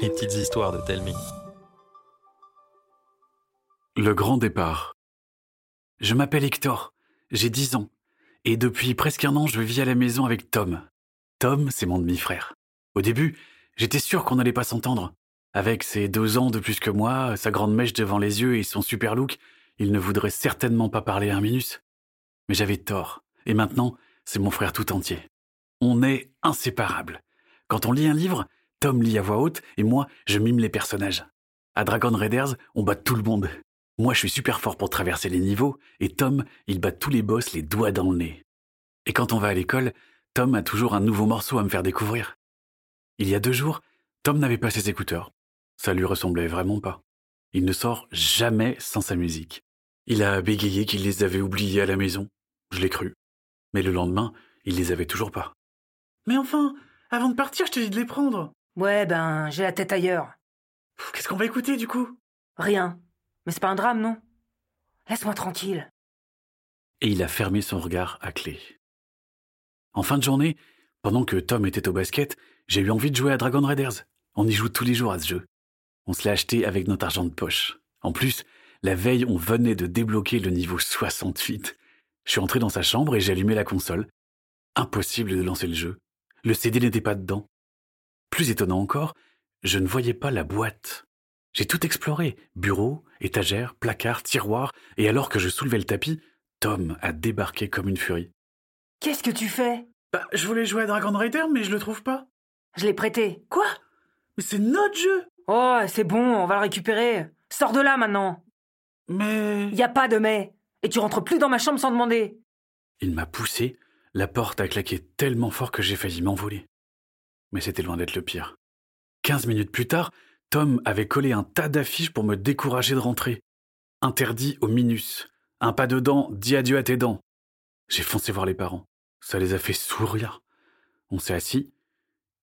Les petites histoires de Telmi. Le grand départ. Je m'appelle Hector, j'ai 10 ans, et depuis presque un an je vis à la maison avec Tom. Tom, c'est mon demi-frère. Au début, j'étais sûr qu'on n'allait pas s'entendre. Avec ses deux ans de plus que moi, sa grande mèche devant les yeux et son super look, il ne voudrait certainement pas parler un minus. Mais j'avais tort, et maintenant, c'est mon frère tout entier. On est inséparables. Quand on lit un livre, Tom lit à voix haute et moi, je mime les personnages. À Dragon Raiders, on bat tout le monde. Moi, je suis super fort pour traverser les niveaux et Tom, il bat tous les boss les doigts dans le nez. Et quand on va à l'école, Tom a toujours un nouveau morceau à me faire découvrir. Il y a deux jours, Tom n'avait pas ses écouteurs. Ça lui ressemblait vraiment pas. Il ne sort jamais sans sa musique. Il a bégayé qu'il les avait oubliés à la maison. Je l'ai cru. Mais le lendemain, il les avait toujours pas. Mais enfin, avant de partir, je te dis de les prendre. Ouais, ben, j'ai la tête ailleurs. Qu'est-ce qu'on va écouter du coup? Rien. Mais c'est pas un drame, non? Laisse-moi tranquille. Et il a fermé son regard à clé. En fin de journée, pendant que Tom était au basket, j'ai eu envie de jouer à Dragon Raiders. On y joue tous les jours à ce jeu. On se l'a acheté avec notre argent de poche. En plus, la veille, on venait de débloquer le niveau 68. Je suis entré dans sa chambre et j'ai allumé la console. Impossible de lancer le jeu. Le CD n'était pas dedans. Plus étonnant encore, je ne voyais pas la boîte. J'ai tout exploré, bureau, étagère, placard, tiroir, et alors que je soulevais le tapis, Tom a débarqué comme une furie. Qu'est-ce que tu fais? Bah, je voulais jouer à Dragon Raider, mais je le trouve pas. Je l'ai prêté. Quoi? Mais c'est notre jeu Oh, c'est bon, on va le récupérer. Sors de là maintenant. Mais. Y a pas de mais. Et tu rentres plus dans ma chambre sans demander. Il m'a poussé, la porte a claqué tellement fort que j'ai failli m'envoler. Mais c'était loin d'être le pire. Quinze minutes plus tard, Tom avait collé un tas d'affiches pour me décourager de rentrer. Interdit au minus. Un pas dedans, dis adieu à tes dents. J'ai foncé voir les parents. Ça les a fait sourire. On s'est assis.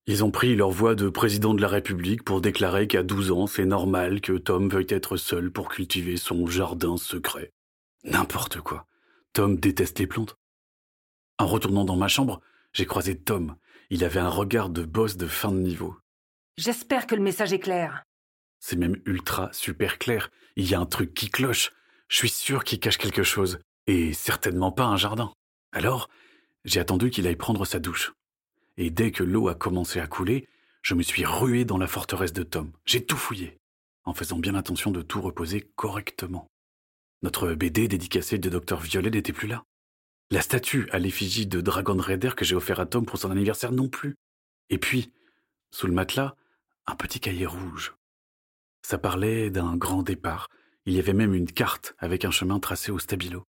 Ils ont pris leur voix de président de la République pour déclarer qu'à 12 ans, c'est normal que Tom veuille être seul pour cultiver son jardin secret. N'importe quoi. Tom déteste les plantes. En retournant dans ma chambre, j'ai croisé Tom. Il avait un regard de boss de fin de niveau. J'espère que le message est clair. C'est même ultra super clair. Il y a un truc qui cloche. Je suis sûr qu'il cache quelque chose. Et certainement pas un jardin. Alors, j'ai attendu qu'il aille prendre sa douche. Et dès que l'eau a commencé à couler, je me suis rué dans la forteresse de Tom. J'ai tout fouillé, en faisant bien attention de tout reposer correctement. Notre BD dédicacé de Docteur Violet n'était plus là. La statue à l'effigie de Dragon Raider que j'ai offert à Tom pour son anniversaire non plus. Et puis, sous le matelas, un petit cahier rouge. Ça parlait d'un grand départ. Il y avait même une carte avec un chemin tracé au stabilo.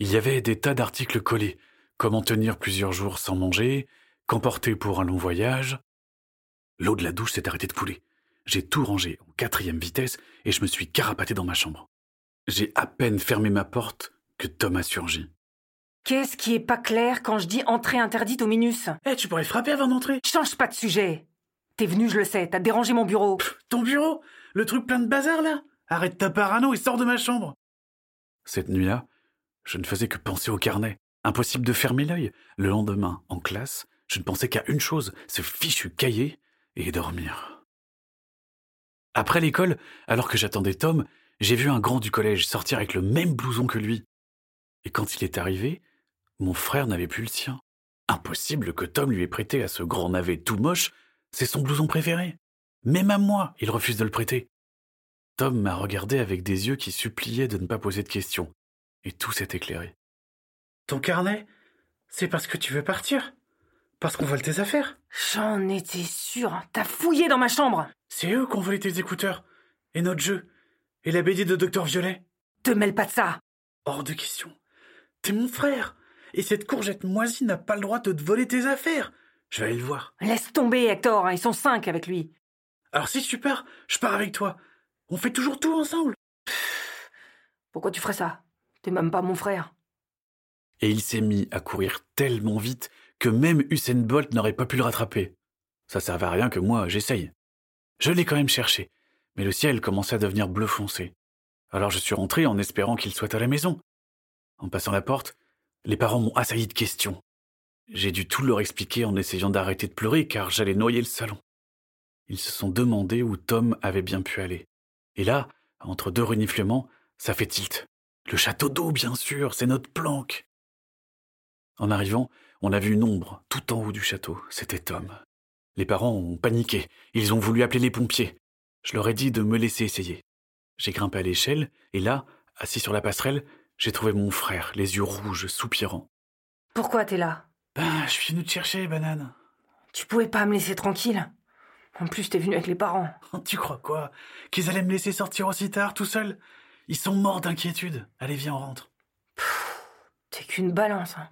Il y avait des tas d'articles collés. Comment tenir plusieurs jours sans manger, qu'emporter pour un long voyage. L'eau de la douche s'est arrêtée de couler. J'ai tout rangé en quatrième vitesse et je me suis carapaté dans ma chambre. J'ai à peine fermé ma porte que Tom a surgi. Qu'est-ce qui est pas clair quand je dis entrée interdite au minus? Eh, tu pourrais frapper avant d'entrer. Change pas de sujet. T'es venu, je le sais, t'as dérangé mon bureau. Ton bureau? Le truc plein de bazar là? Arrête ta parano et sors de ma chambre. Cette nuit-là, je ne faisais que penser au carnet. Impossible de fermer l'œil. Le lendemain, en classe, je ne pensais qu'à une chose, ce fichu cahier, et dormir. Après l'école, alors que j'attendais Tom, j'ai vu un grand du collège sortir avec le même blouson que lui. Et quand il est arrivé, mon frère n'avait plus le sien. Impossible que Tom lui ait prêté à ce grand navet tout moche, c'est son blouson préféré. Même à moi, il refuse de le prêter. Tom m'a regardé avec des yeux qui suppliaient de ne pas poser de questions, et tout s'est éclairé. Ton carnet C'est parce que tu veux partir Parce qu'on vole tes affaires J'en étais sûr. T'as fouillé dans ma chambre. C'est eux qui ont volé tes écouteurs. Et notre jeu. Et la BD de Docteur Violet. Te mêle pas de ça. Hors de question. T'es mon frère. Et cette courgette moisie n'a pas le droit de te voler tes affaires. Je vais aller le voir. Laisse tomber, Hector. hein, Ils sont cinq avec lui. Alors si tu pars, je pars avec toi. On fait toujours tout ensemble. Pourquoi tu ferais ça? T'es même pas mon frère. Et il s'est mis à courir tellement vite que même Usain Bolt n'aurait pas pu le rattraper. Ça servait à rien que moi, j'essaye. Je l'ai quand même cherché, mais le ciel commençait à devenir bleu foncé. Alors je suis rentré en espérant qu'il soit à la maison. En passant la porte, les parents m'ont assailli de questions. J'ai dû tout leur expliquer en essayant d'arrêter de pleurer car j'allais noyer le salon. Ils se sont demandé où Tom avait bien pu aller. Et là, entre deux reniflements, ça fait tilt. Le château d'eau, bien sûr, c'est notre planque. En arrivant, on a vu une ombre tout en haut du château. C'était Tom. Les parents ont paniqué. Ils ont voulu appeler les pompiers. Je leur ai dit de me laisser essayer. J'ai grimpé à l'échelle, et là, assis sur la passerelle, j'ai trouvé mon frère, les yeux rouges, soupirant. Pourquoi t'es là? Ben, je suis venu te chercher, banane. Tu pouvais pas me laisser tranquille En plus, t'es venu avec les parents. Tu crois quoi? Qu'ils allaient me laisser sortir aussi tard, tout seul? Ils sont morts d'inquiétude. Allez, viens, on rentre. T'es qu'une balance. hein.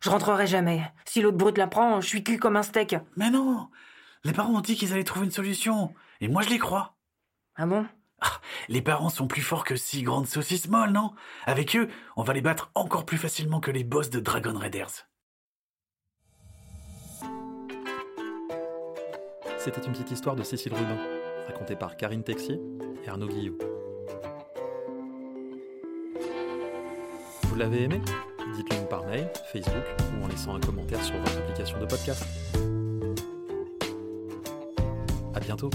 Je rentrerai jamais. Si l'autre brute l'apprend, je suis cul comme un steak. Mais non Les parents ont dit qu'ils allaient trouver une solution. Et moi, je les crois. Ah bon? Les parents sont plus forts que six grandes saucisses molles, non? Avec eux, on va les battre encore plus facilement que les boss de Dragon Raiders. C'était une petite histoire de Cécile Rubin, racontée par Karine Texier et Arnaud Guillot. Vous l'avez aimé? Dites-le nous par mail, Facebook ou en laissant un commentaire sur votre application de podcast. À bientôt